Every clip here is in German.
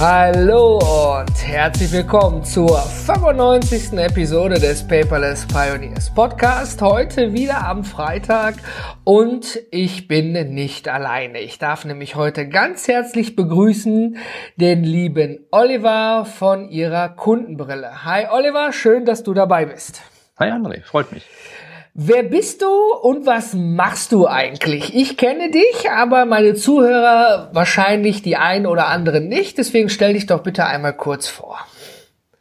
Hallo und herzlich willkommen zur 95. Episode des Paperless Pioneers Podcast. Heute wieder am Freitag und ich bin nicht alleine. Ich darf nämlich heute ganz herzlich begrüßen den lieben Oliver von ihrer Kundenbrille. Hi Oliver, schön, dass du dabei bist. Hi André, freut mich. Wer bist du und was machst du eigentlich? Ich kenne dich, aber meine Zuhörer wahrscheinlich die einen oder anderen nicht. Deswegen stell dich doch bitte einmal kurz vor.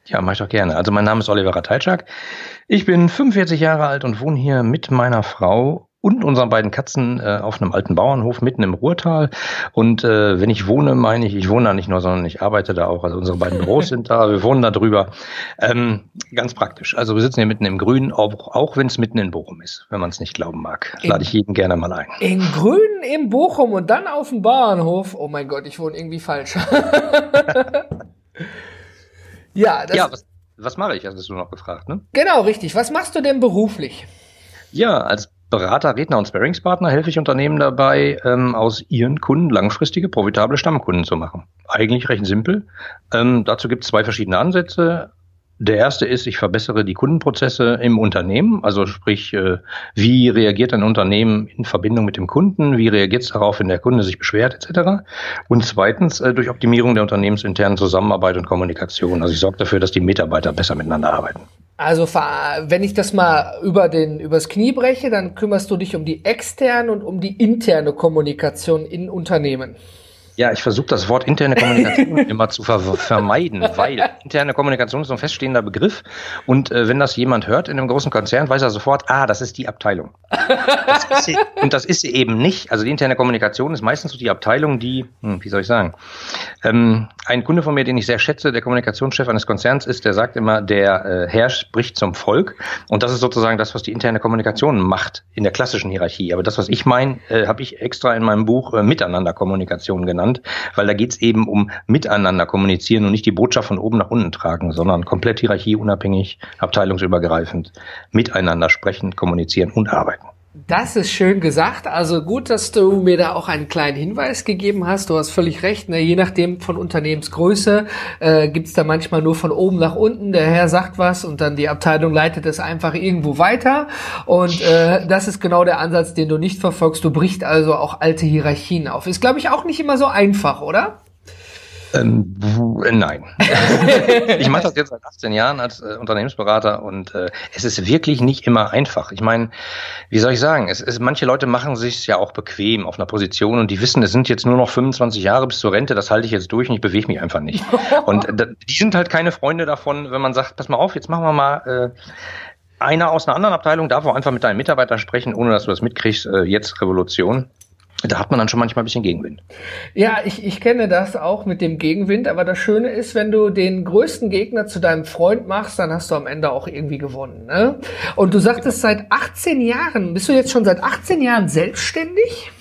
Ja, mach ich doch gerne. Also mein Name ist Oliver Ratajczak. Ich bin 45 Jahre alt und wohne hier mit meiner Frau und unseren beiden Katzen äh, auf einem alten Bauernhof mitten im Ruhrtal. Und äh, wenn ich wohne, meine ich, ich wohne da nicht nur, sondern ich arbeite da auch. Also unsere beiden Büros sind da, wir wohnen da drüber. Ähm, ganz praktisch. Also wir sitzen hier mitten im Grün, auch, auch wenn es mitten in Bochum ist, wenn man es nicht glauben mag. In, Lade ich jeden gerne mal ein. In Grün im Bochum und dann auf dem Bauernhof. Oh mein Gott, ich wohne irgendwie falsch. ja, das ja was, was mache ich, hast du noch gefragt, ne? Genau, richtig. Was machst du denn beruflich? Ja, als Berater, Redner und Sparringspartner helfe ich Unternehmen dabei, ähm, aus ihren Kunden langfristige, profitable Stammkunden zu machen. Eigentlich recht simpel. Ähm, dazu gibt es zwei verschiedene Ansätze. Der erste ist, ich verbessere die Kundenprozesse im Unternehmen, also sprich, äh, wie reagiert ein Unternehmen in Verbindung mit dem Kunden, wie reagiert es darauf, wenn der Kunde sich beschwert etc. Und zweitens äh, durch Optimierung der unternehmensinternen Zusammenarbeit und Kommunikation. Also ich sorge dafür, dass die Mitarbeiter besser miteinander arbeiten. Also wenn ich das mal über den übers Knie breche, dann kümmerst du dich um die externe und um die interne Kommunikation in Unternehmen. Ja, ich versuche das Wort interne Kommunikation immer zu ver vermeiden, weil interne Kommunikation ist ein feststehender Begriff und äh, wenn das jemand hört in einem großen Konzern, weiß er sofort, ah, das ist die Abteilung. Das sie, und das ist sie eben nicht. Also die interne Kommunikation ist meistens so die Abteilung, die, hm, wie soll ich sagen, ähm, ein Kunde von mir, den ich sehr schätze, der Kommunikationschef eines Konzerns ist, der sagt immer, der äh, Herr spricht zum Volk und das ist sozusagen das, was die interne Kommunikation macht in der klassischen Hierarchie. Aber das, was ich meine, äh, habe ich extra in meinem Buch äh, Miteinanderkommunikation genannt weil da geht es eben um miteinander kommunizieren und nicht die Botschaft von oben nach unten tragen, sondern komplett hierarchieunabhängig, abteilungsübergreifend, miteinander sprechen, kommunizieren und arbeiten. Das ist schön gesagt. Also gut, dass du mir da auch einen kleinen Hinweis gegeben hast. Du hast völlig recht. Ne? Je nachdem von Unternehmensgröße äh, gibt's da manchmal nur von oben nach unten. Der Herr sagt was und dann die Abteilung leitet es einfach irgendwo weiter. Und äh, das ist genau der Ansatz, den du nicht verfolgst. Du brichst also auch alte Hierarchien auf. Ist, glaube ich, auch nicht immer so einfach, oder? Ähm, nein. ich mache das jetzt seit 18 Jahren als äh, Unternehmensberater und äh, es ist wirklich nicht immer einfach. Ich meine, wie soll ich sagen, es ist, manche Leute machen sich ja auch bequem auf einer Position und die wissen, es sind jetzt nur noch 25 Jahre bis zur Rente, das halte ich jetzt durch und ich bewege mich einfach nicht. Und äh, die sind halt keine Freunde davon, wenn man sagt, pass mal auf, jetzt machen wir mal äh, einer aus einer anderen Abteilung darf auch einfach mit deinen Mitarbeitern sprechen, ohne dass du das mitkriegst, äh, jetzt Revolution da hat man dann schon manchmal ein bisschen Gegenwind. Ja, ich, ich kenne das auch mit dem Gegenwind, aber das Schöne ist, wenn du den größten Gegner zu deinem Freund machst, dann hast du am Ende auch irgendwie gewonnen. Ne? Und du sagtest seit 18 Jahren, bist du jetzt schon seit 18 Jahren selbstständig?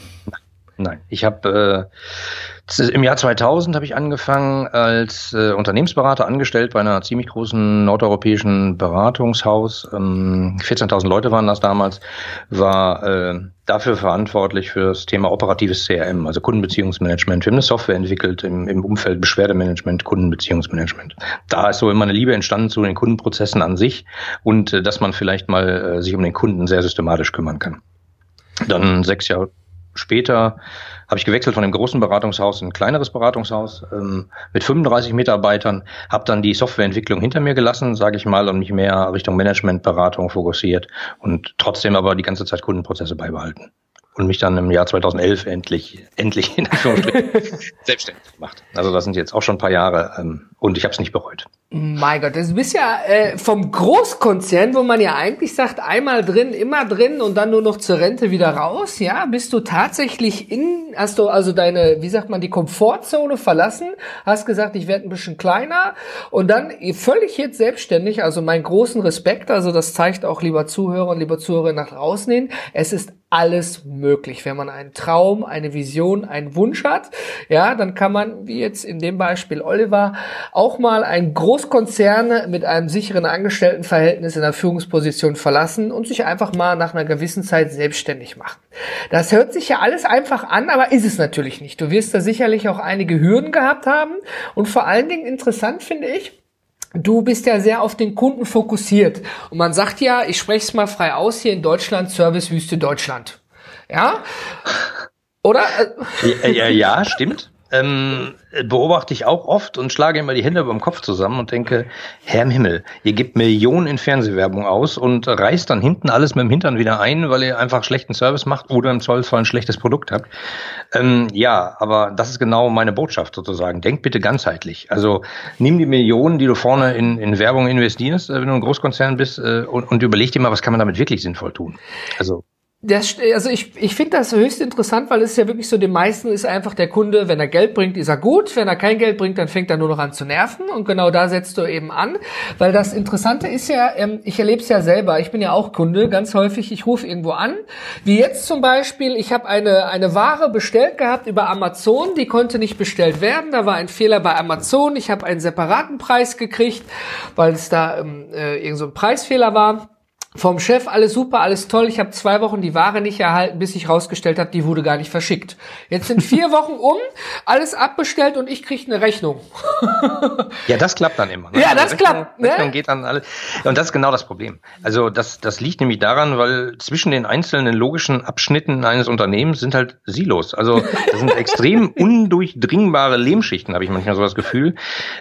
Nein, ich habe äh, im Jahr 2000 habe ich angefangen als äh, Unternehmensberater angestellt bei einer ziemlich großen nordeuropäischen Beratungshaus. Ähm, 14.000 Leute waren das damals. War äh, dafür verantwortlich für das Thema operatives CRM, also Kundenbeziehungsmanagement. Wir haben eine Software entwickelt im, im Umfeld Beschwerdemanagement, Kundenbeziehungsmanagement. Da ist so immer eine Liebe entstanden zu den Kundenprozessen an sich und äh, dass man vielleicht mal äh, sich um den Kunden sehr systematisch kümmern kann. Dann sechs Jahre später habe ich gewechselt von dem großen Beratungshaus in ein kleineres Beratungshaus ähm, mit 35 Mitarbeitern, habe dann die Softwareentwicklung hinter mir gelassen, sage ich mal, und mich mehr Richtung Managementberatung fokussiert und trotzdem aber die ganze Zeit Kundenprozesse beibehalten und mich dann im Jahr 2011 endlich, endlich in Anführungsstrichen selbstständig gemacht. Also das sind jetzt auch schon ein paar Jahre ähm, und ich habe es nicht bereut. Mein Gott, du bist ja äh, vom Großkonzern, wo man ja eigentlich sagt, einmal drin, immer drin und dann nur noch zur Rente wieder raus, ja, bist du tatsächlich in, hast du also deine, wie sagt man, die Komfortzone verlassen, hast gesagt, ich werde ein bisschen kleiner und dann völlig jetzt selbstständig, also meinen großen Respekt, also das zeigt auch lieber Zuhörer und lieber Zuhörer nach draußen hin, es ist alles möglich. Wenn man einen Traum, eine Vision, einen Wunsch hat, ja, dann kann man, wie jetzt in dem Beispiel Oliver, auch mal ein Großkonzern mit einem sicheren Angestelltenverhältnis in der Führungsposition verlassen und sich einfach mal nach einer gewissen Zeit selbstständig machen. Das hört sich ja alles einfach an, aber ist es natürlich nicht. Du wirst da sicherlich auch einige Hürden gehabt haben und vor allen Dingen interessant finde ich, Du bist ja sehr auf den Kunden fokussiert. Und man sagt ja, ich spreche es mal frei aus, hier in Deutschland, Servicewüste Deutschland. Ja? Oder? Ja, ja, ja stimmt ähm, beobachte ich auch oft und schlage immer die Hände beim Kopf zusammen und denke, Herr im Himmel, ihr gebt Millionen in Fernsehwerbung aus und reißt dann hinten alles mit dem Hintern wieder ein, weil ihr einfach schlechten Service macht oder im Zollfall ein schlechtes Produkt habt. Ähm, ja, aber das ist genau meine Botschaft sozusagen. Denkt bitte ganzheitlich. Also nimm die Millionen, die du vorne in, in Werbung investierst, äh, wenn du ein Großkonzern bist, äh, und, und überleg dir mal, was kann man damit wirklich sinnvoll tun. Also das, also ich, ich finde das höchst interessant, weil es ja wirklich so, den meisten ist einfach der Kunde, wenn er Geld bringt, ist er gut, wenn er kein Geld bringt, dann fängt er nur noch an zu nerven. Und genau da setzt du eben an, weil das Interessante ist ja, ähm, ich erlebe es ja selber, ich bin ja auch Kunde, ganz häufig, ich rufe irgendwo an, wie jetzt zum Beispiel, ich habe eine, eine Ware bestellt gehabt über Amazon, die konnte nicht bestellt werden, da war ein Fehler bei Amazon, ich habe einen separaten Preis gekriegt, weil es da ähm, äh, irgend so ein Preisfehler war vom Chef alles super, alles toll. Ich habe zwei Wochen die Ware nicht erhalten, bis sich rausgestellt hat, die wurde gar nicht verschickt. Jetzt sind vier Wochen um, alles abbestellt und ich kriege eine Rechnung. ja, das klappt dann immer. Ne? Ja, das Rechnung, klappt. Ne? Rechnung geht dann alles. Und das ist genau das Problem. Also das, das liegt nämlich daran, weil zwischen den einzelnen logischen Abschnitten eines Unternehmens sind halt Silos. Also das sind extrem undurchdringbare Lehmschichten, habe ich manchmal so das Gefühl.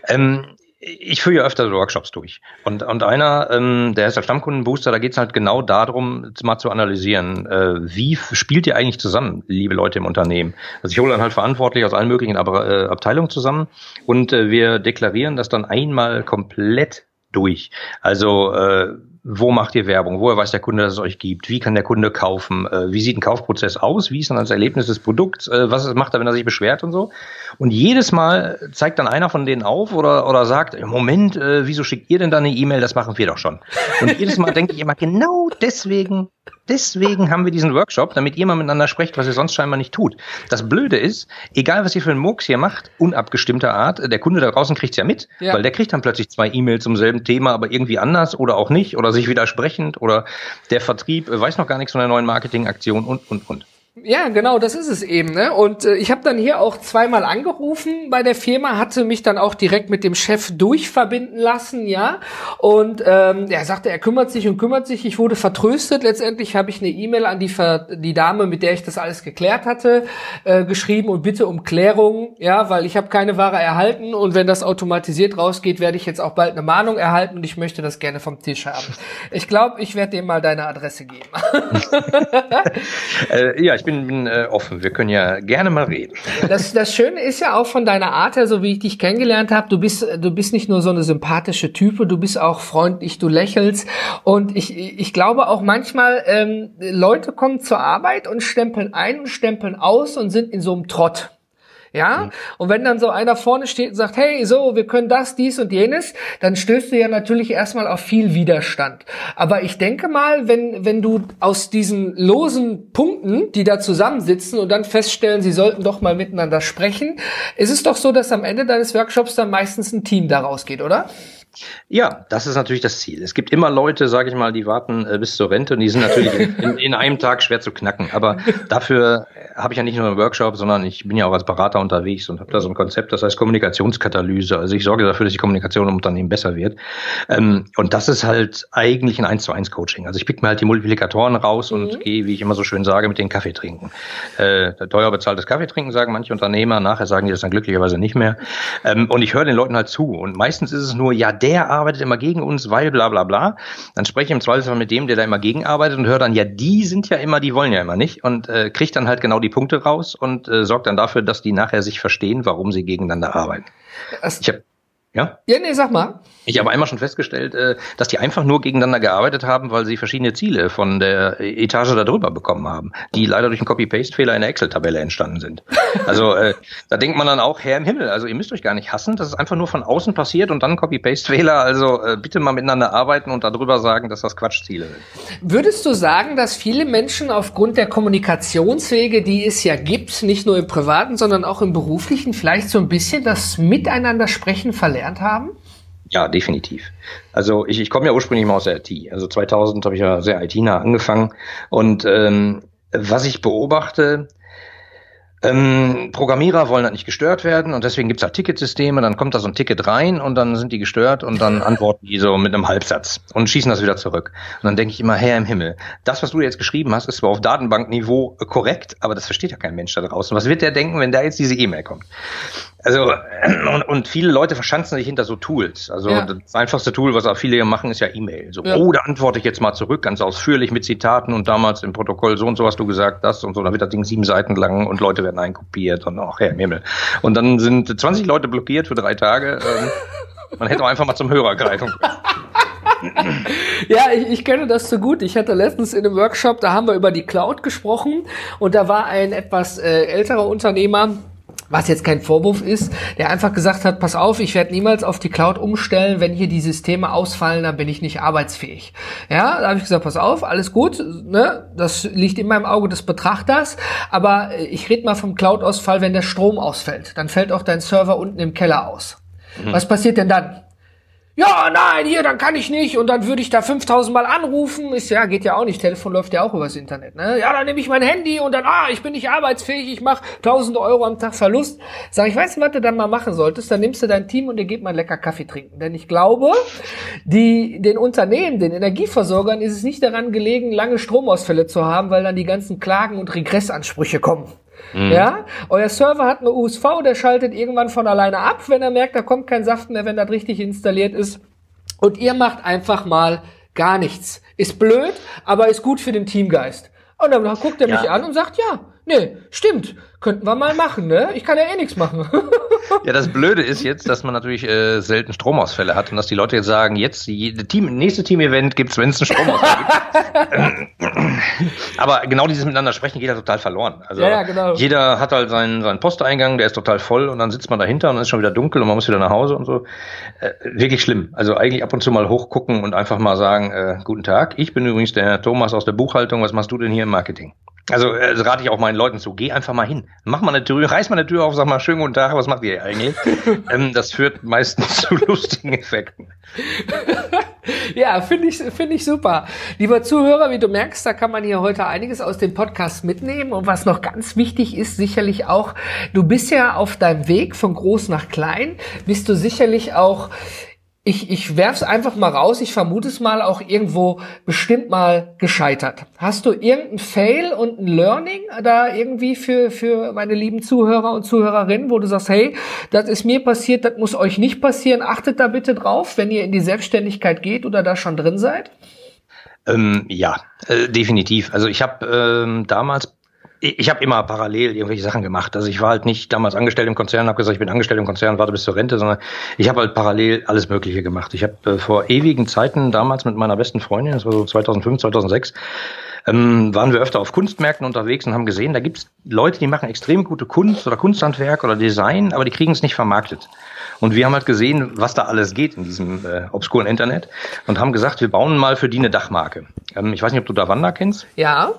Ähm, ich führe ja öfter Workshops durch. Und, und einer, ähm, der ist der Stammkundenbooster, da geht es halt genau darum, mal zu analysieren, äh, wie spielt ihr eigentlich zusammen, liebe Leute im Unternehmen. Also ich hole dann halt verantwortlich aus allen möglichen Ab äh, Abteilungen zusammen und äh, wir deklarieren das dann einmal komplett durch. Also äh, wo macht ihr Werbung? Woher weiß der Kunde, dass es euch gibt? Wie kann der Kunde kaufen? Äh, wie sieht ein Kaufprozess aus? Wie ist dann das Erlebnis des Produkts? Äh, was macht er, wenn er sich beschwert und so? Und jedes Mal zeigt dann einer von denen auf oder, oder sagt, Moment, äh, wieso schickt ihr denn da eine E-Mail? Das machen wir doch schon. Und jedes Mal denke ich immer, genau deswegen Deswegen haben wir diesen Workshop, damit ihr mal miteinander sprecht, was ihr sonst scheinbar nicht tut. Das Blöde ist, egal was ihr für einen Murks hier macht, unabgestimmter Art, der Kunde da draußen kriegt's ja mit, ja. weil der kriegt dann plötzlich zwei E-Mails zum selben Thema, aber irgendwie anders oder auch nicht oder sich widersprechend oder der Vertrieb weiß noch gar nichts von der neuen Marketingaktion und, und, und. Ja, genau, das ist es eben. Ne? Und äh, ich habe dann hier auch zweimal angerufen bei der Firma, hatte mich dann auch direkt mit dem Chef durchverbinden lassen, ja. Und ähm, er sagte, er kümmert sich und kümmert sich. Ich wurde vertröstet. Letztendlich habe ich eine E-Mail an die, Ver die Dame, mit der ich das alles geklärt hatte, äh, geschrieben und bitte um Klärung, ja, weil ich habe keine Ware erhalten und wenn das automatisiert rausgeht, werde ich jetzt auch bald eine Mahnung erhalten und ich möchte das gerne vom Tisch haben. Ich glaube, ich werde dem mal deine Adresse geben. äh, ja, ich bin, bin äh, offen. Wir können ja gerne mal reden. Das, das Schöne ist ja auch von deiner Art her, so wie ich dich kennengelernt habe, du bist, du bist nicht nur so eine sympathische Type, du bist auch freundlich, du lächelst. Und ich, ich glaube auch manchmal, ähm, Leute kommen zur Arbeit und stempeln ein und stempeln aus und sind in so einem Trott. Ja? Mhm. Und wenn dann so einer vorne steht und sagt, hey, so, wir können das, dies und jenes, dann stößt du ja natürlich erstmal auf viel Widerstand. Aber ich denke mal, wenn, wenn du aus diesen losen Punkten, die da zusammensitzen und dann feststellen, sie sollten doch mal miteinander sprechen, ist es doch so, dass am Ende deines Workshops dann meistens ein Team daraus geht, oder? Ja, das ist natürlich das Ziel. Es gibt immer Leute, sage ich mal, die warten äh, bis zur Rente und die sind natürlich in, in, einem Tag schwer zu knacken. Aber dafür habe ich ja nicht nur einen Workshop, sondern ich bin ja auch als Berater unterwegs und habe da so ein Konzept, das heißt Kommunikationskatalyse. Also ich sorge dafür, dass die Kommunikation im Unternehmen besser wird. Ähm, und das ist halt eigentlich ein 1 zu 1 Coaching. Also ich pick mir halt die Multiplikatoren raus und mhm. gehe, wie ich immer so schön sage, mit den Kaffee trinken. Äh, teuer bezahltes Kaffee trinken, sagen manche Unternehmer. Nachher sagen die das dann glücklicherweise nicht mehr. Ähm, und ich höre den Leuten halt zu. Und meistens ist es nur, ja, der der arbeitet immer gegen uns, weil bla bla bla. Dann spreche ich im Zweifelsfall mit dem, der da immer gegenarbeitet und höre dann, ja, die sind ja immer, die wollen ja immer nicht und äh, kriegt dann halt genau die Punkte raus und äh, sorgt dann dafür, dass die nachher sich verstehen, warum sie gegeneinander arbeiten. ich hab, Ja? Ja, nee, sag mal. Ich habe einmal schon festgestellt, äh, dass die einfach nur gegeneinander gearbeitet haben, weil sie verschiedene Ziele von der Etage darüber bekommen haben, die leider durch einen Copy-Paste-Fehler in der Excel-Tabelle entstanden sind. Also äh, da denkt man dann auch, Herr im Himmel, also ihr müsst euch gar nicht hassen, das ist einfach nur von außen passiert und dann Copy-Paste-Fehler. Also äh, bitte mal miteinander arbeiten und darüber sagen, dass das Quatschziele sind. Würdest du sagen, dass viele Menschen aufgrund der Kommunikationswege, die es ja gibt, nicht nur im privaten, sondern auch im beruflichen, vielleicht so ein bisschen das Miteinander sprechen verlernt haben? Ja, definitiv. Also ich, ich komme ja ursprünglich mal aus der IT. Also 2000 habe ich ja sehr IT-nah angefangen. Und ähm, was ich beobachte, ähm, Programmierer wollen halt nicht gestört werden und deswegen gibt's halt Ticketsysteme, dann kommt da so ein Ticket rein und dann sind die gestört und dann antworten die so mit einem Halbsatz und schießen das wieder zurück. Und dann denke ich immer, Herr im Himmel, das, was du jetzt geschrieben hast, ist zwar auf Datenbankniveau korrekt, aber das versteht ja kein Mensch da draußen. Was wird der denken, wenn da jetzt diese E-Mail kommt? Also, und, und viele Leute verschanzen sich hinter so Tools. Also ja. das einfachste Tool, was auch viele machen, ist ja E-Mail. So, ja. oh, da antworte ich jetzt mal zurück, ganz ausführlich mit Zitaten und damals im Protokoll so und so hast du gesagt, das und so, dann wird das Ding sieben Seiten lang und Leute werden einkopiert und ach, Herr im Himmel. Und dann sind 20 Leute blockiert für drei Tage. Ähm, man hätte auch einfach mal zum Hörer greifen können. ja, ich, ich kenne das so gut. Ich hatte letztens in einem Workshop, da haben wir über die Cloud gesprochen und da war ein etwas äh, älterer Unternehmer, was jetzt kein Vorwurf ist, der einfach gesagt hat, pass auf, ich werde niemals auf die Cloud umstellen, wenn hier die Systeme ausfallen, dann bin ich nicht arbeitsfähig. Ja, da habe ich gesagt, pass auf, alles gut, ne? das liegt in meinem Auge des Betrachters, aber ich rede mal vom Cloud-Ausfall, wenn der Strom ausfällt, dann fällt auch dein Server unten im Keller aus. Mhm. Was passiert denn dann? Ja, nein, hier, dann kann ich nicht und dann würde ich da 5000 Mal anrufen. Ist ja, geht ja auch nicht. Telefon läuft ja auch übers Internet. Ne? Ja, dann nehme ich mein Handy und dann, ah, ich bin nicht arbeitsfähig, ich mache 1000 Euro am Tag Verlust. Sag ich, weißt du, was du dann mal machen solltest? Dann nimmst du dein Team und ihr geht mal lecker Kaffee trinken. Denn ich glaube, die, den Unternehmen, den Energieversorgern ist es nicht daran gelegen, lange Stromausfälle zu haben, weil dann die ganzen Klagen und Regressansprüche kommen. Mhm. Ja, euer Server hat eine USV, der schaltet irgendwann von alleine ab, wenn er merkt, da kommt kein Saft mehr, wenn das richtig installiert ist. Und ihr macht einfach mal gar nichts. Ist blöd, aber ist gut für den Teamgeist. Und dann guckt er mich ja. an und sagt, ja, nee, stimmt, könnten wir mal machen, ne? Ich kann ja eh nichts machen. ja, das Blöde ist jetzt, dass man natürlich äh, selten Stromausfälle hat und dass die Leute jetzt sagen, jetzt Team, nächste Team-Event gibt's, wenn es einen Stromausfall gibt. Aber genau dieses Miteinander sprechen geht ja total verloren. Also ja, ja, genau. jeder hat halt seinen, seinen Posteingang, der ist total voll und dann sitzt man dahinter und dann ist schon wieder dunkel und man muss wieder nach Hause und so. Äh, wirklich schlimm. Also eigentlich ab und zu mal hochgucken und einfach mal sagen, äh, guten Tag, ich bin übrigens der Thomas aus der Buchhaltung, was machst du denn hier im Marketing? Also äh, rate ich auch meinen Leuten zu, geh einfach mal hin. Mach mal eine Tür, reiß mal eine Tür auf, sag mal schönen guten Tag, was macht ihr eigentlich? ähm, das führt meistens zu lustigen Effekten. ja, finde ich, finde ich super. Lieber Zuhörer, wie du merkst, da kann man hier heute einiges aus dem Podcast mitnehmen. Und was noch ganz wichtig ist, sicherlich auch, du bist ja auf deinem Weg von groß nach klein, bist du sicherlich auch ich, ich werf's einfach mal raus, ich vermute es mal auch irgendwo bestimmt mal gescheitert. Hast du irgendein Fail und ein Learning da irgendwie für, für meine lieben Zuhörer und Zuhörerinnen, wo du sagst, hey, das ist mir passiert, das muss euch nicht passieren, achtet da bitte drauf, wenn ihr in die Selbstständigkeit geht oder da schon drin seid? Ähm, ja, äh, definitiv. Also ich habe ähm, damals ich habe immer parallel irgendwelche Sachen gemacht. Also ich war halt nicht damals angestellt im Konzern, habe gesagt, ich bin angestellt im Konzern, warte bis zur Rente, sondern ich habe halt parallel alles Mögliche gemacht. Ich habe äh, vor ewigen Zeiten damals mit meiner besten Freundin, das war so 2005, 2006, ähm, waren wir öfter auf Kunstmärkten unterwegs und haben gesehen, da gibt's Leute, die machen extrem gute Kunst oder Kunsthandwerk oder Design, aber die kriegen es nicht vermarktet. Und wir haben halt gesehen, was da alles geht in diesem äh, obskuren Internet und haben gesagt, wir bauen mal für die eine Dachmarke. Ähm, ich weiß nicht, ob du Davanda kennst. Ja.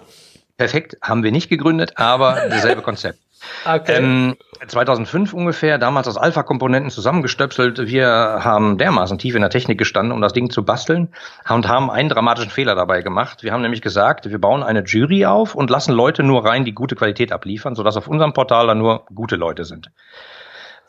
Perfekt, haben wir nicht gegründet, aber dasselbe Konzept. Okay. Ähm, 2005 ungefähr, damals aus Alpha-Komponenten zusammengestöpselt. Wir haben dermaßen tief in der Technik gestanden, um das Ding zu basteln und haben einen dramatischen Fehler dabei gemacht. Wir haben nämlich gesagt, wir bauen eine Jury auf und lassen Leute nur rein, die gute Qualität abliefern, sodass auf unserem Portal dann nur gute Leute sind.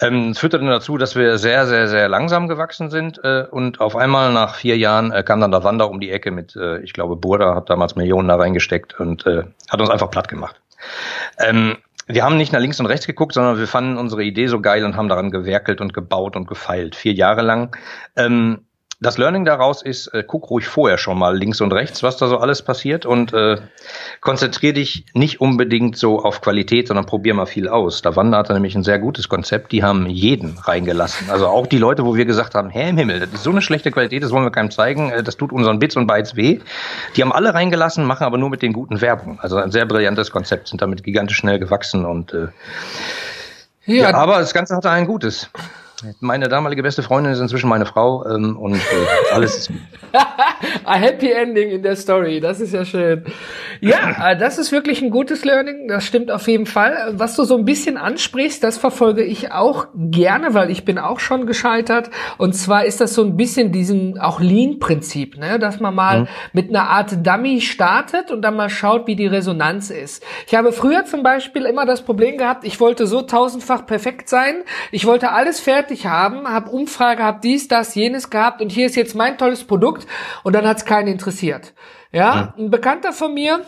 Ähm, das führte dann dazu, dass wir sehr, sehr, sehr langsam gewachsen sind äh, und auf einmal nach vier Jahren äh, kam dann der Wander um die Ecke mit, äh, ich glaube, Burda hat damals Millionen da reingesteckt und äh, hat uns einfach platt gemacht. Ähm, wir haben nicht nach links und rechts geguckt, sondern wir fanden unsere Idee so geil und haben daran gewerkelt und gebaut und gefeilt, vier Jahre lang. Ähm, das Learning daraus ist, äh, guck ruhig vorher schon mal links und rechts, was da so alles passiert und äh, konzentrier dich nicht unbedingt so auf Qualität, sondern probier mal viel aus. Da Wander nämlich ein sehr gutes Konzept, die haben jeden reingelassen. Also auch die Leute, wo wir gesagt haben, hä im Himmel, das ist so eine schlechte Qualität, das wollen wir keinem zeigen, äh, das tut unseren Bits und Bytes weh. Die haben alle reingelassen, machen aber nur mit den guten Werbung. Also ein sehr brillantes Konzept, sind damit gigantisch schnell gewachsen und äh, ja, ja aber das Ganze hatte ein Gutes. Meine damalige beste Freundin ist inzwischen meine Frau ähm, und äh, alles ist gut. Ein Happy Ending in der Story, das ist ja schön. Ja, äh, das ist wirklich ein gutes Learning, das stimmt auf jeden Fall. Was du so ein bisschen ansprichst, das verfolge ich auch gerne, weil ich bin auch schon gescheitert. Und zwar ist das so ein bisschen diesen auch Lean-Prinzip, ne? dass man mal mhm. mit einer Art Dummy startet und dann mal schaut, wie die Resonanz ist. Ich habe früher zum Beispiel immer das Problem gehabt, ich wollte so tausendfach perfekt sein, ich wollte alles fertig fertig haben, habe Umfrage, habe dies, das, jenes gehabt und hier ist jetzt mein tolles Produkt und dann hat es keinen interessiert. Ja, ein Bekannter von mir,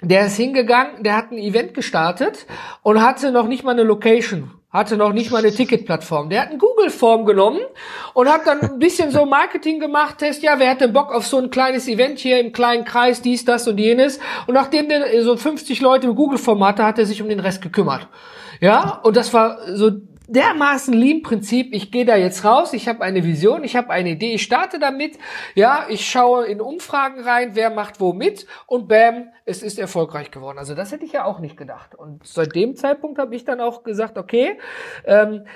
der ist hingegangen, der hat ein Event gestartet und hatte noch nicht mal eine Location, hatte noch nicht mal eine Ticketplattform. Der hat eine Google-Form genommen und hat dann ein bisschen so Marketing gemacht, Test, ja, wer hat denn Bock auf so ein kleines Event hier im kleinen Kreis, dies, das und jenes. Und nachdem der so 50 Leute im Google-Form hatte, hat er sich um den Rest gekümmert. Ja, und das war so dermaßen Lean-Prinzip, ich gehe da jetzt raus, ich habe eine Vision, ich habe eine Idee, ich starte damit, ja, ich schaue in Umfragen rein, wer macht wo mit und bam, es ist erfolgreich geworden. Also das hätte ich ja auch nicht gedacht. Und seit dem Zeitpunkt habe ich dann auch gesagt, okay, ähm,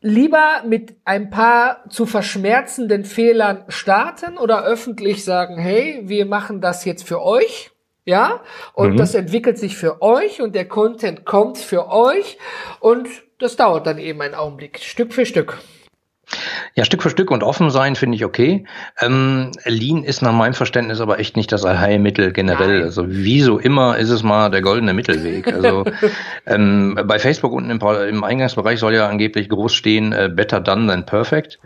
lieber mit ein paar zu verschmerzenden Fehlern starten oder öffentlich sagen, hey, wir machen das jetzt für euch. Ja, und mhm. das entwickelt sich für euch und der Content kommt für euch und das dauert dann eben einen Augenblick, Stück für Stück. Ja, Stück für Stück und offen sein finde ich okay. Ähm, Lean ist nach meinem Verständnis aber echt nicht das Allheilmittel generell. Nein. Also wie so immer ist es mal der goldene Mittelweg. Also ähm, bei Facebook unten im, im, Eingangsbereich soll ja angeblich groß stehen, äh, better done than perfect.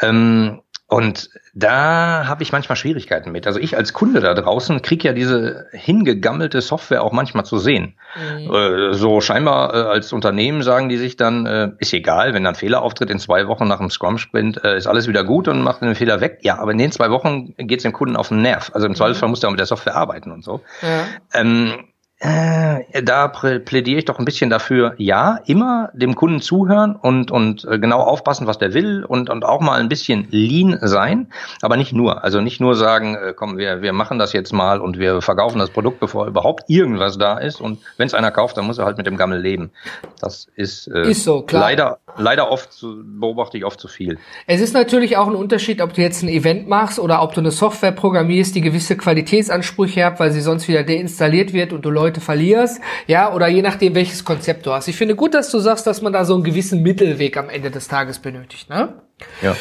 Ähm, und da habe ich manchmal Schwierigkeiten mit. Also ich als Kunde da draußen krieg ja diese hingegammelte Software auch manchmal zu sehen. Mhm. Äh, so scheinbar äh, als Unternehmen sagen die sich dann, äh, ist egal, wenn dann Fehler auftritt in zwei Wochen nach dem Scrum-Sprint, äh, ist alles wieder gut und macht den Fehler weg. Ja, aber in den zwei Wochen geht's dem Kunden auf den Nerv. Also im Zweifelsfall muss der mit der Software arbeiten und so. Ja. Ähm, äh, da plädiere ich doch ein bisschen dafür, ja, immer dem Kunden zuhören und, und äh, genau aufpassen, was der will und, und auch mal ein bisschen lean sein, aber nicht nur. Also nicht nur sagen, äh, komm, wir, wir machen das jetzt mal und wir verkaufen das Produkt, bevor überhaupt irgendwas da ist. Und wenn es einer kauft, dann muss er halt mit dem Gammel leben. Das ist, äh, ist so, leider, leider oft, zu, beobachte ich oft zu viel. Es ist natürlich auch ein Unterschied, ob du jetzt ein Event machst oder ob du eine Software programmierst, die gewisse Qualitätsansprüche hat, weil sie sonst wieder deinstalliert wird und du Leute Leute verlierst, ja, oder je nachdem, welches Konzept du hast. Ich finde gut, dass du sagst, dass man da so einen gewissen Mittelweg am Ende des Tages benötigt, ne? Ja.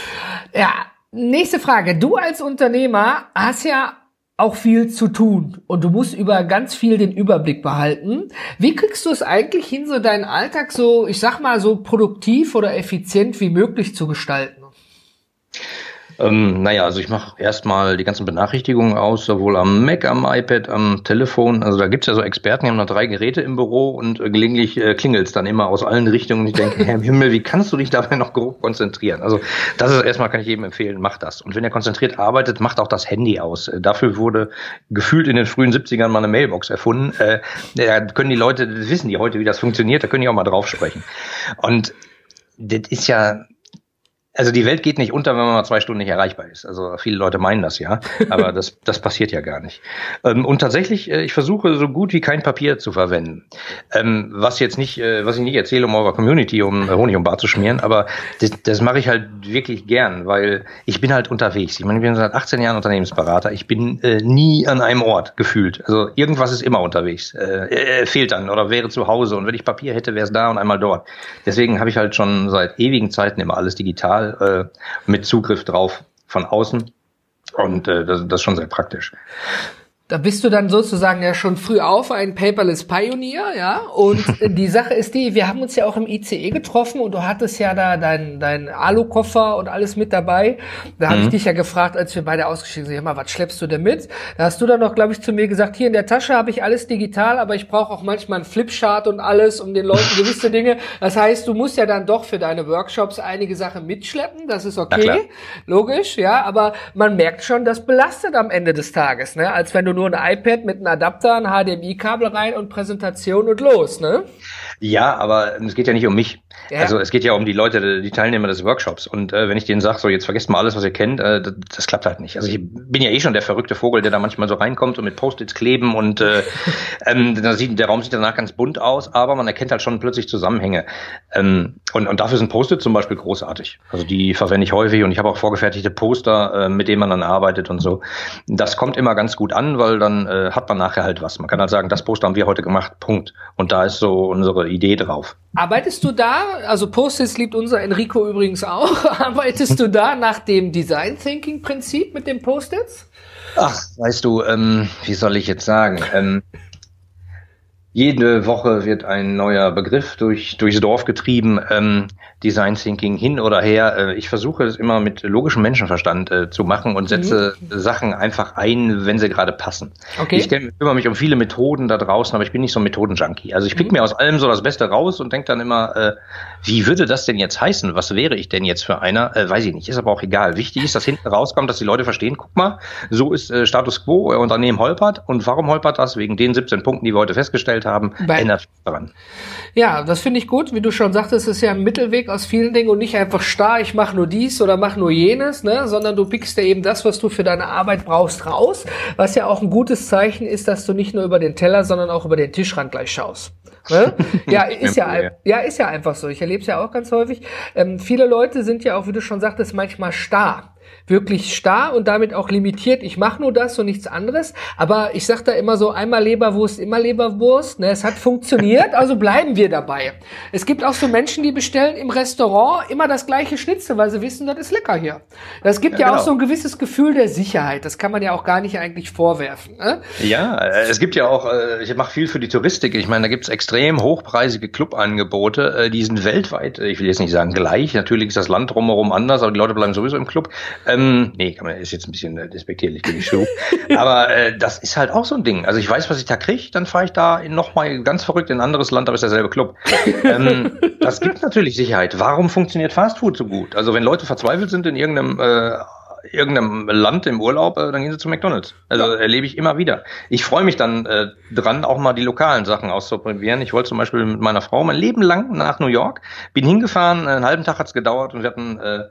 Ja, nächste Frage. Du als Unternehmer hast ja auch viel zu tun und du musst über ganz viel den Überblick behalten. Wie kriegst du es eigentlich hin, so deinen Alltag so, ich sag mal, so produktiv oder effizient wie möglich zu gestalten? Ähm, naja, also ich mache erstmal die ganzen Benachrichtigungen aus, sowohl am Mac, am iPad, am Telefon. Also da gibt's ja so Experten, die haben noch drei Geräte im Büro und äh, gelegentlich äh, klingelt's dann immer aus allen Richtungen. Und ich denke, Herr Himmel, wie kannst du dich dabei noch grob konzentrieren? Also das ist erstmal, kann ich jedem empfehlen, mach das. Und wenn er konzentriert arbeitet, macht auch das Handy aus. Äh, dafür wurde gefühlt in den frühen 70ern mal eine Mailbox erfunden. Äh, da können die Leute, das wissen die heute, wie das funktioniert, da können die auch mal drauf sprechen. Und das ist ja also die Welt geht nicht unter, wenn man mal zwei Stunden nicht erreichbar ist. Also viele Leute meinen das ja, aber das, das passiert ja gar nicht. Ähm, und tatsächlich, äh, ich versuche so gut wie kein Papier zu verwenden. Ähm, was jetzt nicht, äh, was ich nicht erzähle, um eurer Community um äh, Honig um Bar zu schmieren, aber das, das mache ich halt wirklich gern, weil ich bin halt unterwegs. Ich meine, ich bin seit 18 Jahren Unternehmensberater. Ich bin nie an einem Ort gefühlt. Also irgendwas ist immer unterwegs. Äh, fehlt dann oder wäre zu Hause. Und wenn ich Papier hätte, wäre es da und einmal dort. Deswegen habe ich halt schon seit ewigen Zeiten immer alles digital äh, mit Zugriff drauf von außen. Und äh, das, das ist schon sehr praktisch. Da bist du dann sozusagen ja schon früh auf, ein Paperless Pioneer, ja. Und die Sache ist die, wir haben uns ja auch im ICE getroffen und du hattest ja da dein, dein Alu-Koffer und alles mit dabei. Da habe ich mhm. dich ja gefragt, als wir beide ausgestiegen sind, mal, was schleppst du denn mit? Da hast du dann noch, glaube ich, zu mir gesagt, hier in der Tasche habe ich alles digital, aber ich brauche auch manchmal einen Flipchart und alles, um den Leuten gewisse Dinge. Das heißt, du musst ja dann doch für deine Workshops einige Sachen mitschleppen. Das ist okay, logisch, ja. Aber man merkt schon, das belastet am Ende des Tages, ne? Als wenn du nur ein iPad mit einem Adapter, ein HDMI-Kabel rein und Präsentation und los, ne? Ja, aber es geht ja nicht um mich. Ja. Also es geht ja um die Leute, die Teilnehmer des Workshops. Und äh, wenn ich denen sage, so jetzt vergesst mal alles, was ihr kennt, äh, das, das, klappt halt nicht. Also ich bin ja eh schon der verrückte Vogel, der da manchmal so reinkommt und mit Post-its kleben und äh, ähm, sieht, der Raum sieht danach ganz bunt aus, aber man erkennt halt schon plötzlich Zusammenhänge. Ähm, und, und dafür sind Post-its zum Beispiel großartig. Also die verwende ich häufig und ich habe auch vorgefertigte Poster, äh, mit denen man dann arbeitet und so. Das kommt immer ganz gut an, weil dann äh, hat man nachher halt was. Man kann halt sagen, das Poster haben wir heute gemacht, Punkt. Und da ist so unsere Idee drauf. Arbeitest du da, also Post-its liebt unser Enrico übrigens auch, arbeitest du da nach dem Design Thinking Prinzip mit den Post-its? Ach, weißt du, ähm, wie soll ich jetzt sagen? Ähm, jede Woche wird ein neuer Begriff durch, durchs Dorf getrieben, ähm, Design Thinking hin oder her. Äh, ich versuche es immer mit logischem Menschenverstand äh, zu machen und setze mhm. Sachen einfach ein, wenn sie gerade passen. Okay. Ich kümmere mich um viele Methoden da draußen, aber ich bin nicht so ein Methodenjunkie. Also ich pick mhm. mir aus allem so das Beste raus und denke dann immer, äh, wie würde das denn jetzt heißen? Was wäre ich denn jetzt für einer? Äh, weiß ich nicht, ist aber auch egal. Wichtig ist, dass hinten rauskommt, dass die Leute verstehen, guck mal, so ist äh, Status Quo, euer Unternehmen holpert. Und warum holpert das? Wegen den 17 Punkten, die wir heute festgestellt haben, Bei ändert daran. Ja, das finde ich gut. Wie du schon sagtest, ist ja ein Mittelweg aus vielen Dingen und nicht einfach starr, ich mache nur dies oder mache nur jenes, ne? sondern du pickst dir eben das, was du für deine Arbeit brauchst, raus. Was ja auch ein gutes Zeichen ist, dass du nicht nur über den Teller, sondern auch über den Tischrand gleich schaust. Ne? Ja, ist ja, ja, ist ja einfach so. Ich erlebe es ja auch ganz häufig. Ähm, viele Leute sind ja auch, wie du schon sagtest, manchmal starr wirklich starr und damit auch limitiert. Ich mache nur das und nichts anderes. Aber ich sage da immer so, einmal Leberwurst, immer Leberwurst. Ne, es hat funktioniert, also bleiben wir dabei. Es gibt auch so Menschen, die bestellen im Restaurant immer das gleiche Schnitzel, weil sie wissen, das ist lecker hier. Das gibt ja, ja genau. auch so ein gewisses Gefühl der Sicherheit. Das kann man ja auch gar nicht eigentlich vorwerfen. Ne? Ja, äh, es gibt ja auch, äh, ich mache viel für die Touristik. Ich meine, da gibt es extrem hochpreisige Clubangebote. Äh, die sind weltweit, ich will jetzt nicht sagen gleich. Natürlich ist das Land drumherum anders, aber die Leute bleiben sowieso im Club. Ähm, nee, kann man, ist jetzt ein bisschen äh, despektierlich, gebe ich zu. Aber äh, das ist halt auch so ein Ding. Also ich weiß, was ich da kriege, dann fahre ich da nochmal ganz verrückt in ein anderes Land, aber ist derselbe Club. ähm, das gibt natürlich Sicherheit. Warum funktioniert Fastfood so gut? Also wenn Leute verzweifelt sind in irgendeinem äh, irgendeinem Land im Urlaub, äh, dann gehen sie zu McDonalds. Also ja. erlebe ich immer wieder. Ich freue mich dann äh, dran, auch mal die lokalen Sachen auszuprobieren. Ich wollte zum Beispiel mit meiner Frau mein Leben lang nach New York, bin hingefahren, einen halben Tag hat's gedauert und wir hatten äh,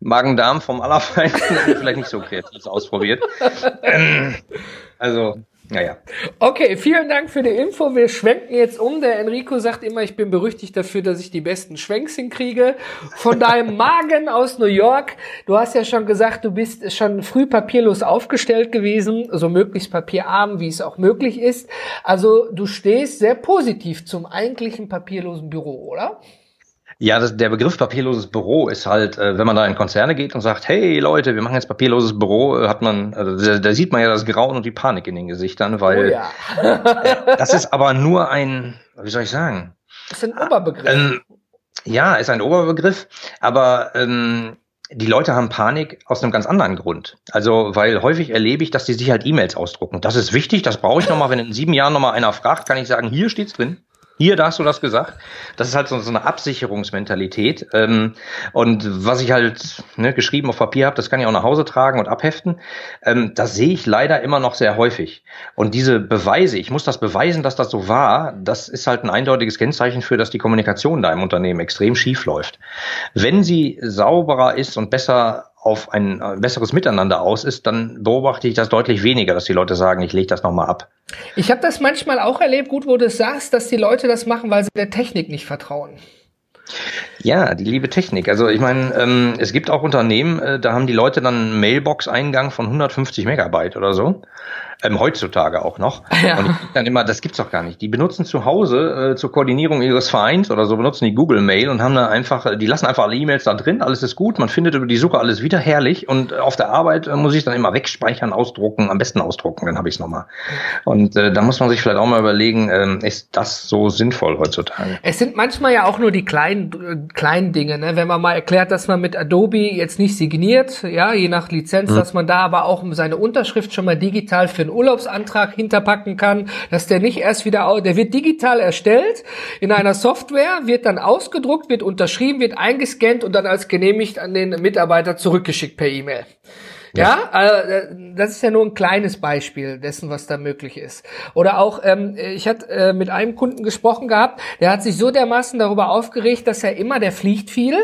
Magen-Darm vom Allerfeinsten, vielleicht nicht so kreativ ausprobiert. also, naja. Okay, vielen Dank für die Info. Wir schwenken jetzt um. Der Enrico sagt immer, ich bin berüchtigt dafür, dass ich die besten Schwenks hinkriege. Von deinem Magen aus New York. Du hast ja schon gesagt, du bist schon früh papierlos aufgestellt gewesen, so möglichst papierarm, wie es auch möglich ist. Also du stehst sehr positiv zum eigentlichen papierlosen Büro, oder? Ja, das, der Begriff papierloses Büro ist halt, äh, wenn man da in Konzerne geht und sagt, hey Leute, wir machen jetzt papierloses Büro, äh, hat man, also da, da sieht man ja das Grauen und die Panik in den Gesichtern, weil oh ja. äh, das ist aber nur ein, wie soll ich sagen? Das ist ein Oberbegriff. Ähm, ja, ist ein Oberbegriff, aber ähm, die Leute haben Panik aus einem ganz anderen Grund. Also, weil häufig erlebe ich, dass die sich halt E-Mails ausdrucken. Das ist wichtig, das brauche ich nochmal. Wenn in sieben Jahren nochmal einer fragt, kann ich sagen, hier steht's drin. Hier, da hast du das gesagt. Das ist halt so, eine Absicherungsmentalität. Ähm, und was ich halt ne, geschrieben auf Papier habe, das kann ich auch nach Hause tragen und abheften. Ähm, das sehe ich leider immer noch sehr häufig. Und diese Beweise, ich muss das beweisen, dass das so war, das ist halt ein eindeutiges Kennzeichen für, dass die Kommunikation da im Unternehmen extrem schief läuft. Wenn sie sauberer ist und besser auf ein äh, besseres Miteinander aus ist, dann beobachte ich das deutlich weniger, dass die Leute sagen, ich lege das nochmal ab. Ich habe das manchmal auch erlebt, gut, wo du sagst, dass die Leute das machen, weil sie der Technik nicht vertrauen. Ja, die liebe Technik. Also ich meine, ähm, es gibt auch Unternehmen, äh, da haben die Leute dann einen Mailbox-Eingang von 150 Megabyte oder so. Ähm, heutzutage auch noch. Ja. Und ich dann immer, das gibt's doch gar nicht. Die benutzen zu Hause äh, zur Koordinierung ihres Vereins oder so benutzen die Google Mail und haben da einfach, die lassen einfach alle E-Mails da drin, alles ist gut, man findet über die Suche alles wieder herrlich und auf der Arbeit äh, muss ich dann immer wegspeichern, ausdrucken, am besten ausdrucken, dann habe ich es nochmal. Und äh, da muss man sich vielleicht auch mal überlegen, äh, ist das so sinnvoll heutzutage? Es sind manchmal ja auch nur die kleinen, äh, kleinen Dinge, ne? wenn man mal erklärt, dass man mit Adobe jetzt nicht signiert, ja, je nach Lizenz, mhm. dass man da aber auch seine Unterschrift schon mal digital für einen Urlaubsantrag hinterpacken kann, dass der nicht erst wieder, der wird digital erstellt in einer Software, wird dann ausgedruckt, wird unterschrieben, wird eingescannt und dann als genehmigt an den Mitarbeiter zurückgeschickt per E-Mail. Ja, ja äh, das ist ja nur ein kleines Beispiel dessen, was da möglich ist. Oder auch, ähm, ich hatte äh, mit einem Kunden gesprochen gehabt, der hat sich so dermaßen darüber aufgeregt, dass er immer, der fliegt viel,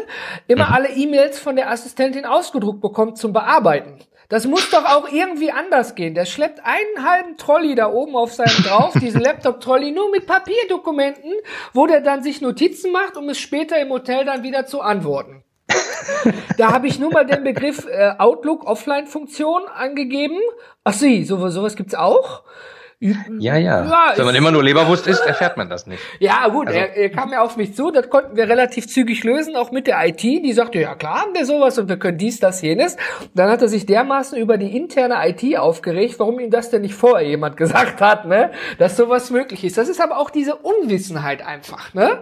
immer mhm. alle E-Mails von der Assistentin ausgedruckt bekommt zum Bearbeiten. Das muss doch auch irgendwie anders gehen. Der schleppt einen halben Trolley da oben auf seinem drauf, diesen Laptop-Trolley, nur mit Papierdokumenten, wo der dann sich Notizen macht, um es später im Hotel dann wieder zu antworten. da habe ich nur mal den Begriff äh, Outlook Offline-Funktion angegeben. Ach sie, so, sowas gibt's auch. Ja, ja. ja Wenn man immer nur Leberwurst isst, erfährt man das nicht. Ja, gut, also. er, er kam ja auf mich zu, das konnten wir relativ zügig lösen, auch mit der IT. Die sagte, ja klar haben wir sowas und wir können dies, das, jenes. Dann hat er sich dermaßen über die interne IT aufgeregt, warum ihm das denn nicht vorher jemand gesagt hat, ne? Dass sowas möglich ist. Das ist aber auch diese Unwissenheit einfach, ne?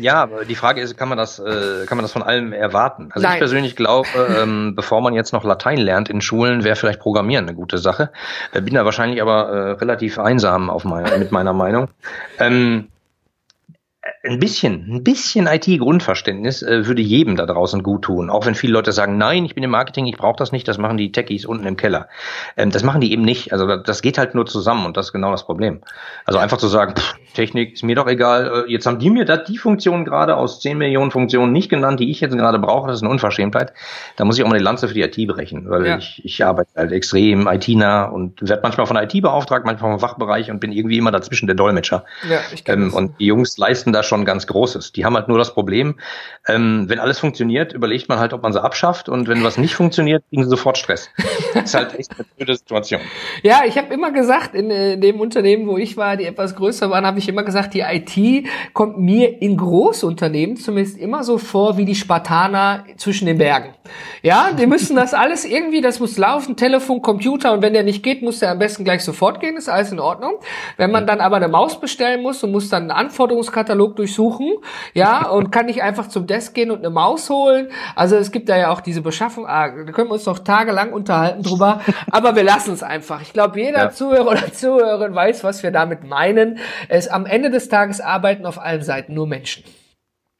Ja, aber die Frage ist, kann man das, äh, kann man das von allem erwarten? Also Nein. ich persönlich glaube, ähm, bevor man jetzt noch Latein lernt in Schulen, wäre vielleicht Programmieren eine gute Sache. Äh, bin da wahrscheinlich aber äh, relativ einsam auf meine, mit meiner Meinung. Ähm, ein bisschen, ein bisschen IT-Grundverständnis äh, würde jedem da draußen gut tun. Auch wenn viele Leute sagen, nein, ich bin im Marketing, ich brauche das nicht, das machen die Techies unten im Keller. Ähm, das machen die eben nicht. Also das geht halt nur zusammen und das ist genau das Problem. Also einfach zu sagen, pff, Technik ist mir doch egal, äh, jetzt haben die mir da die Funktion gerade aus 10 Millionen Funktionen nicht genannt, die ich jetzt gerade brauche, das ist eine Unverschämtheit. Da muss ich auch mal die Lanze für die IT brechen, weil ja. ich, ich arbeite halt extrem IT-nah und werde manchmal von IT beauftragt, manchmal vom Fachbereich und bin irgendwie immer dazwischen der Dolmetscher. Ja, ich ähm, und die Jungs leisten da schon ganz Großes. Die haben halt nur das Problem, ähm, wenn alles funktioniert, überlegt man halt, ob man sie abschafft und wenn was nicht funktioniert, kriegen sie sofort Stress. das ist halt echt eine blöde Situation. Ja, ich habe immer gesagt, in, in dem Unternehmen, wo ich war, die etwas größer waren, habe ich immer gesagt, die IT kommt mir in Großunternehmen zumindest immer so vor wie die Spartaner zwischen den Bergen. Ja, die müssen das alles irgendwie, das muss laufen, Telefon, Computer und wenn der nicht geht, muss der am besten gleich sofort gehen, ist alles in Ordnung. Wenn man dann aber eine Maus bestellen muss und muss dann einen Anforderungskatalog durchsuchen, ja, und kann nicht einfach zum Desk gehen und eine Maus holen. Also es gibt da ja auch diese Beschaffung, ah, da können wir uns noch tagelang unterhalten drüber, aber wir lassen es einfach. Ich glaube, jeder ja. Zuhörer oder Zuhörerin weiß, was wir damit meinen. Es am Ende des Tages arbeiten auf allen Seiten nur Menschen.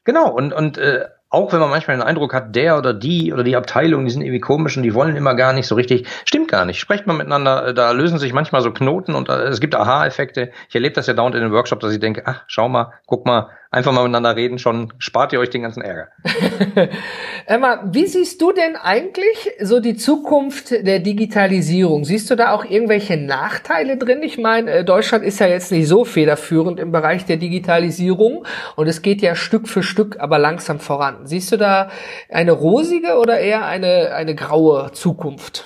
Genau, und, und äh, auch wenn man manchmal den Eindruck hat, der oder die oder die Abteilung, die sind irgendwie komisch und die wollen immer gar nicht so richtig, stimmt gar nicht. Sprecht man miteinander, äh, da lösen sich manchmal so Knoten und äh, es gibt Aha-Effekte. Ich erlebe das ja dauernd in den Workshops, dass ich denke, ach, schau mal, guck mal, einfach mal miteinander reden, schon spart ihr euch den ganzen Ärger. Emma, wie siehst du denn eigentlich so die Zukunft der Digitalisierung? Siehst du da auch irgendwelche Nachteile drin? Ich meine, äh, Deutschland ist ja jetzt nicht so federführend im Bereich der Digitalisierung und es geht ja Stück für Stück, aber langsam voran. Siehst du da eine rosige oder eher eine, eine graue Zukunft?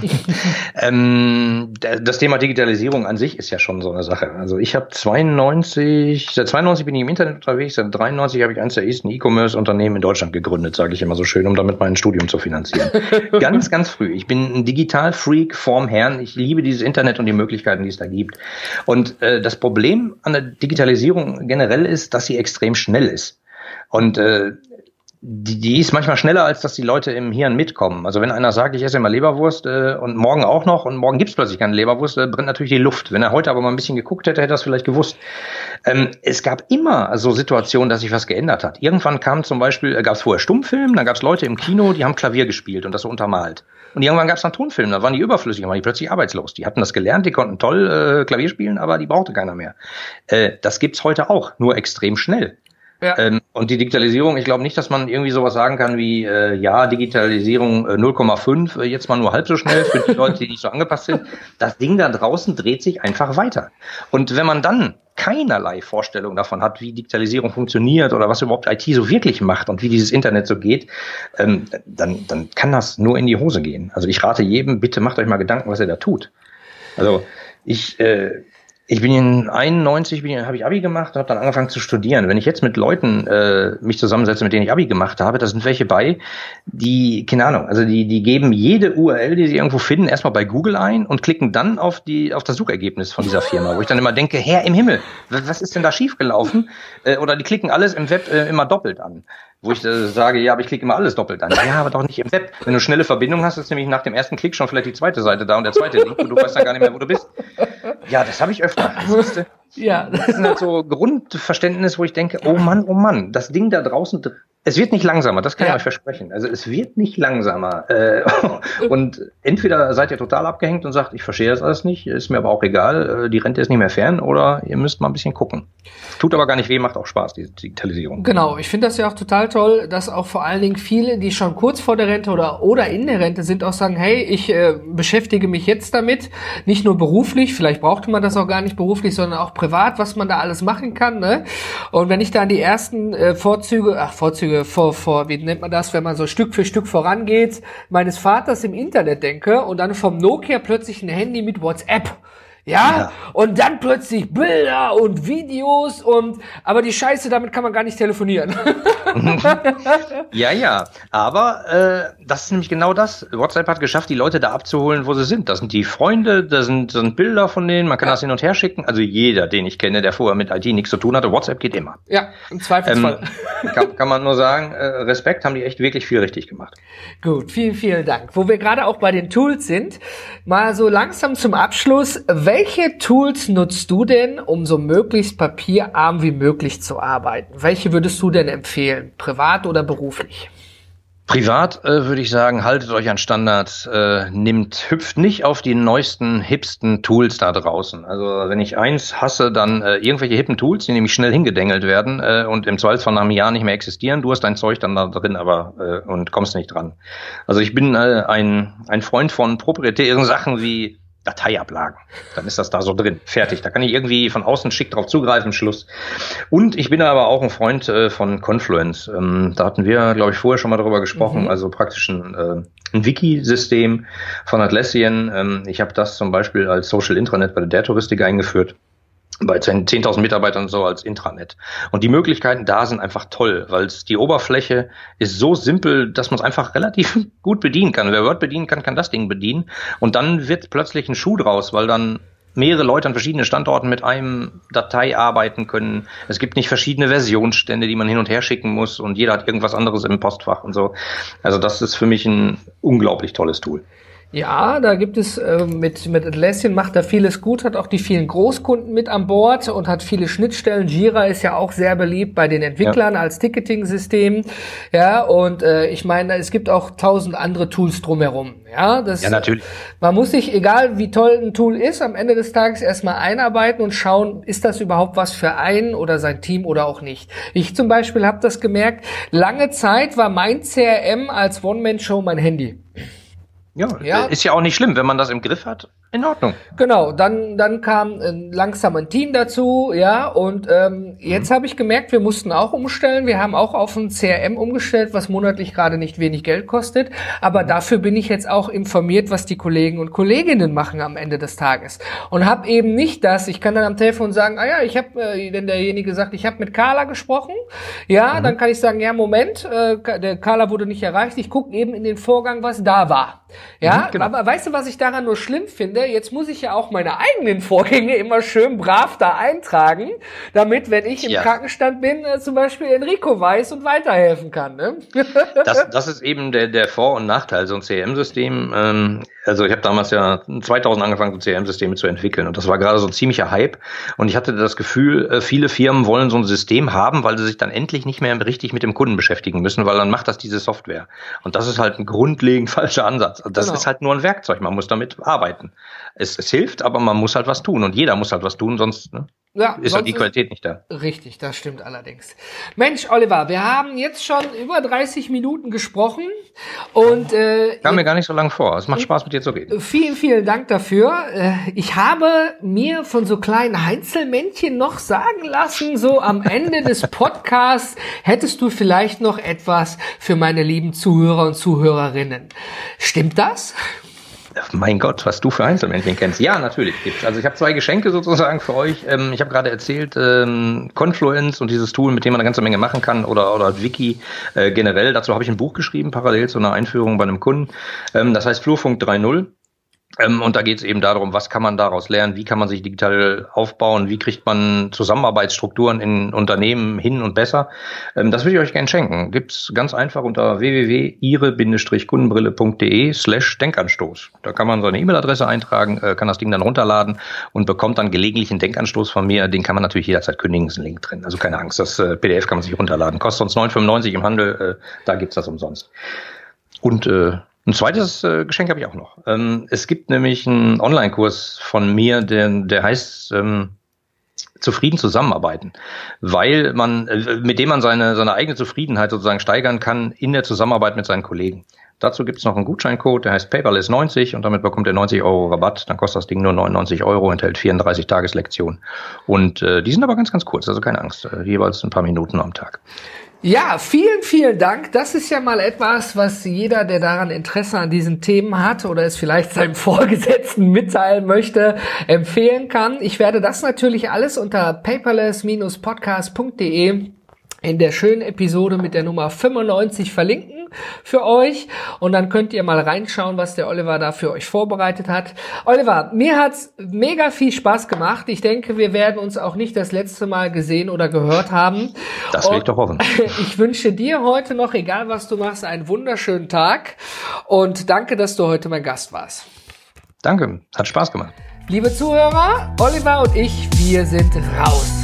ähm, das Thema Digitalisierung an sich ist ja schon so eine Sache. Also ich habe 92, seit 92 bin ich im Internet unterwegs, seit 93 habe ich eines der ersten E-Commerce-Unternehmen in Deutschland gegründet, sage ich immer so schön, um damit mein Studium zu finanzieren. ganz, ganz früh. Ich bin ein Digital-Freak vorm Herrn. Ich liebe dieses Internet und die Möglichkeiten, die es da gibt. Und äh, das Problem an der Digitalisierung generell ist, dass sie extrem schnell ist. Und äh, die, die ist manchmal schneller, als dass die Leute im Hirn mitkommen. Also wenn einer sagt, ich esse immer Leberwurst äh, und morgen auch noch und morgen gibt's plötzlich keine Leberwurst, äh, brennt natürlich die Luft. Wenn er heute aber mal ein bisschen geguckt hätte, hätte er das vielleicht gewusst. Ähm, es gab immer so Situationen, dass sich was geändert hat. Irgendwann kam zum Beispiel, äh, gab's vorher Stummfilm, dann gab's Leute im Kino, die haben Klavier gespielt und das so untermalt. Und irgendwann gab's dann Tonfilm, da waren die überflüssig, waren die plötzlich arbeitslos. Die hatten das gelernt, die konnten toll äh, Klavier spielen, aber die brauchte keiner mehr. Äh, das gibt's heute auch, nur extrem schnell. Ja. Ähm, und die Digitalisierung, ich glaube nicht, dass man irgendwie sowas sagen kann wie, äh, ja, Digitalisierung äh, 0,5, äh, jetzt mal nur halb so schnell für die Leute, die nicht so angepasst sind. Das Ding da draußen dreht sich einfach weiter. Und wenn man dann keinerlei Vorstellung davon hat, wie Digitalisierung funktioniert oder was überhaupt IT so wirklich macht und wie dieses Internet so geht, ähm, dann, dann kann das nur in die Hose gehen. Also ich rate jedem, bitte macht euch mal Gedanken, was ihr da tut. Also ich, äh, ich bin in 91, bin, habe ich Abi gemacht und habe dann angefangen zu studieren. Wenn ich jetzt mit Leuten äh, mich zusammensetze, mit denen ich Abi gemacht habe, da sind welche bei, die, keine Ahnung, also die, die geben jede URL, die sie irgendwo finden, erstmal bei Google ein und klicken dann auf die auf das Suchergebnis von dieser Firma, wo ich dann immer denke, Herr im Himmel, was ist denn da schiefgelaufen? Äh, oder die klicken alles im Web äh, immer doppelt an wo ich äh, sage, ja, aber ich klicke immer alles doppelt an. Ja, aber doch nicht im Web. Wenn du schnelle Verbindung hast, ist nämlich nach dem ersten Klick schon vielleicht die zweite Seite da und der zweite Link und du weißt dann gar nicht mehr, wo du bist. Ja, das habe ich öfter. Ja. Das ist halt so Grundverständnis, wo ich denke, oh Mann, oh Mann, das Ding da draußen es wird nicht langsamer, das kann ja. ich euch versprechen. Also es wird nicht langsamer. Äh, und entweder seid ihr total abgehängt und sagt, ich verstehe das alles nicht, ist mir aber auch egal, äh, die Rente ist nicht mehr fern, oder ihr müsst mal ein bisschen gucken. Tut aber gar nicht weh, macht auch Spaß, die Digitalisierung. Genau, ich finde das ja auch total toll, dass auch vor allen Dingen viele, die schon kurz vor der Rente oder, oder in der Rente sind, auch sagen, hey, ich äh, beschäftige mich jetzt damit, nicht nur beruflich, vielleicht brauchte man das auch gar nicht beruflich, sondern auch privat, was man da alles machen kann. Ne? Und wenn ich da an die ersten äh, Vorzüge, ach Vorzüge, vor, vor, wie nennt man das, wenn man so Stück für Stück vorangeht, meines Vaters im Internet denke und dann vom Nokia plötzlich ein Handy mit WhatsApp ja? ja? Und dann plötzlich Bilder und Videos und, aber die Scheiße, damit kann man gar nicht telefonieren. ja, ja. Aber äh, das ist nämlich genau das. WhatsApp hat geschafft, die Leute da abzuholen, wo sie sind. Das sind die Freunde, da sind, da sind Bilder von denen, man kann ja. das hin und her schicken. Also jeder, den ich kenne, der vorher mit IT nichts zu tun hatte, WhatsApp geht immer. Ja, im Zweifelsfall. Ähm, kann, kann man nur sagen, äh, Respekt, haben die echt wirklich viel richtig gemacht. Gut, vielen, vielen Dank. Wo wir gerade auch bei den Tools sind, mal so langsam zum Abschluss. Welche Tools nutzt du denn, um so möglichst papierarm wie möglich zu arbeiten? Welche würdest du denn empfehlen, privat oder beruflich? Privat äh, würde ich sagen, haltet euch an Standards, äh, nimmt, hüpft nicht auf die neuesten, hipsten Tools da draußen. Also wenn ich eins hasse, dann äh, irgendwelche hippen Tools, die nämlich schnell hingedengelt werden äh, und im Zweifelsfall nach einem Jahr nicht mehr existieren. Du hast dein Zeug dann da drin, aber äh, und kommst nicht dran. Also ich bin äh, ein, ein Freund von proprietären Sachen wie Dateiablagen. Dann ist das da so drin. Fertig. Da kann ich irgendwie von außen schick drauf zugreifen, Schluss. Und ich bin aber auch ein Freund äh, von Confluence. Ähm, da hatten wir, glaube ich, vorher schon mal drüber gesprochen. Mhm. Also praktisch ein, äh, ein Wiki-System von Atlassian. Ähm, ich habe das zum Beispiel als Social Intranet bei der Touristik eingeführt bei 10.000 Mitarbeitern so als Intranet. Und die Möglichkeiten da sind einfach toll, weil die Oberfläche ist so simpel, dass man es einfach relativ gut bedienen kann. Wer Word bedienen kann, kann das Ding bedienen. Und dann wird plötzlich ein Schuh draus, weil dann mehrere Leute an verschiedenen Standorten mit einem Datei arbeiten können. Es gibt nicht verschiedene Versionsstände, die man hin und her schicken muss und jeder hat irgendwas anderes im Postfach und so. Also das ist für mich ein unglaublich tolles Tool. Ja, da gibt es äh, mit, mit Atlassian macht er vieles gut, hat auch die vielen Großkunden mit an Bord und hat viele Schnittstellen. Jira ist ja auch sehr beliebt bei den Entwicklern ja. als Ticketing-System. Ja, und äh, ich meine, es gibt auch tausend andere Tools drumherum. Ja, das, ja, natürlich. Man muss sich, egal wie toll ein Tool ist, am Ende des Tages erstmal einarbeiten und schauen, ist das überhaupt was für einen oder sein Team oder auch nicht. Ich zum Beispiel habe das gemerkt, lange Zeit war mein CRM als One-Man-Show mein Handy. Ja, ja, ist ja auch nicht schlimm, wenn man das im Griff hat. In Ordnung. Genau, dann, dann kam äh, langsam ein Team dazu, ja, und ähm, jetzt mhm. habe ich gemerkt, wir mussten auch umstellen. Wir haben auch auf ein CRM umgestellt, was monatlich gerade nicht wenig Geld kostet. Aber mhm. dafür bin ich jetzt auch informiert, was die Kollegen und Kolleginnen machen am Ende des Tages. Und habe eben nicht das, ich kann dann am Telefon sagen, ah ja, ich habe, äh, wenn derjenige sagt, ich habe mit Carla gesprochen, ja, mhm. dann kann ich sagen, ja, Moment, äh, der Carla wurde nicht erreicht, ich gucke eben in den Vorgang, was da war. Ja, mhm, genau. aber weißt du, was ich daran nur schlimm finde? Jetzt muss ich ja auch meine eigenen Vorgänge immer schön brav da eintragen, damit, wenn ich im ja. Krankenstand bin, äh, zum Beispiel Enrico weiß und weiterhelfen kann. Ne? das, das ist eben der, der Vor- und Nachteil, so ein CRM-System. Ähm, also ich habe damals ja 2000 angefangen, so CRM-Systeme zu entwickeln und das war gerade so ein ziemlicher Hype und ich hatte das Gefühl, äh, viele Firmen wollen so ein System haben, weil sie sich dann endlich nicht mehr richtig mit dem Kunden beschäftigen müssen, weil dann macht das diese Software. Und das ist halt ein grundlegend falscher Ansatz. Das genau. ist halt nur ein Werkzeug, man muss damit arbeiten. Es, es hilft, aber man muss halt was tun und jeder muss halt was tun, sonst ne, ja, ist halt die Qualität nicht da. Richtig, das stimmt allerdings. Mensch, Oliver, wir haben jetzt schon über 30 Minuten gesprochen und äh, kam mir gar nicht so lange vor. Es macht Spaß mit dir zu reden. Vielen, vielen Dank dafür. Äh, ich habe mir von so kleinen Heinzelmännchen noch sagen lassen, so am Ende des Podcasts hättest du vielleicht noch etwas für meine lieben Zuhörer und Zuhörerinnen. Stimmt das? Mein Gott, was du für Einzelmännchen kennst. Ja, natürlich gibt's. Also ich habe zwei Geschenke sozusagen für euch. Ähm, ich habe gerade erzählt, ähm, Confluence und dieses Tool, mit dem man eine ganze Menge machen kann oder, oder Wiki äh, generell. Dazu habe ich ein Buch geschrieben, parallel zu einer Einführung bei einem Kunden. Ähm, das heißt Flurfunk 3.0. Ähm, und da geht es eben darum, was kann man daraus lernen, wie kann man sich digital aufbauen, wie kriegt man Zusammenarbeitsstrukturen in Unternehmen hin und besser. Ähm, das würde ich euch gerne schenken. Gibt's ganz einfach unter www.ihre-kundenbrille.de slash Denkanstoß. Da kann man seine E-Mail-Adresse eintragen, äh, kann das Ding dann runterladen und bekommt dann gelegentlich einen Denkanstoß von mir. Den kann man natürlich jederzeit kündigen, ist ein Link drin. Also keine Angst, das äh, PDF kann man sich runterladen. Kostet uns 9,95 im Handel, äh, da gibt's das umsonst. Und äh, ein zweites äh, Geschenk habe ich auch noch. Ähm, es gibt nämlich einen Online-Kurs von mir, der, der heißt ähm, zufrieden zusammenarbeiten, weil man, äh, mit dem man seine, seine eigene Zufriedenheit sozusagen steigern kann in der Zusammenarbeit mit seinen Kollegen. Dazu gibt es noch einen Gutscheincode, der heißt Paperless90 und damit bekommt ihr 90 Euro Rabatt. Dann kostet das Ding nur 99 Euro, enthält 34 Tageslektionen. Und äh, die sind aber ganz, ganz kurz, also keine Angst, äh, jeweils ein paar Minuten am Tag. Ja, vielen, vielen Dank. Das ist ja mal etwas, was jeder, der daran Interesse an diesen Themen hat oder es vielleicht seinem Vorgesetzten mitteilen möchte, empfehlen kann. Ich werde das natürlich alles unter paperless-podcast.de in der schönen Episode mit der Nummer 95 verlinken für euch und dann könnt ihr mal reinschauen, was der Oliver da für euch vorbereitet hat. Oliver, mir hat's mega viel Spaß gemacht. Ich denke, wir werden uns auch nicht das letzte Mal gesehen oder gehört haben. Das will ich doch hoffen. Ich wünsche dir heute noch, egal was du machst, einen wunderschönen Tag und danke, dass du heute mein Gast warst. Danke, hat Spaß gemacht. Liebe Zuhörer, Oliver und ich, wir sind raus.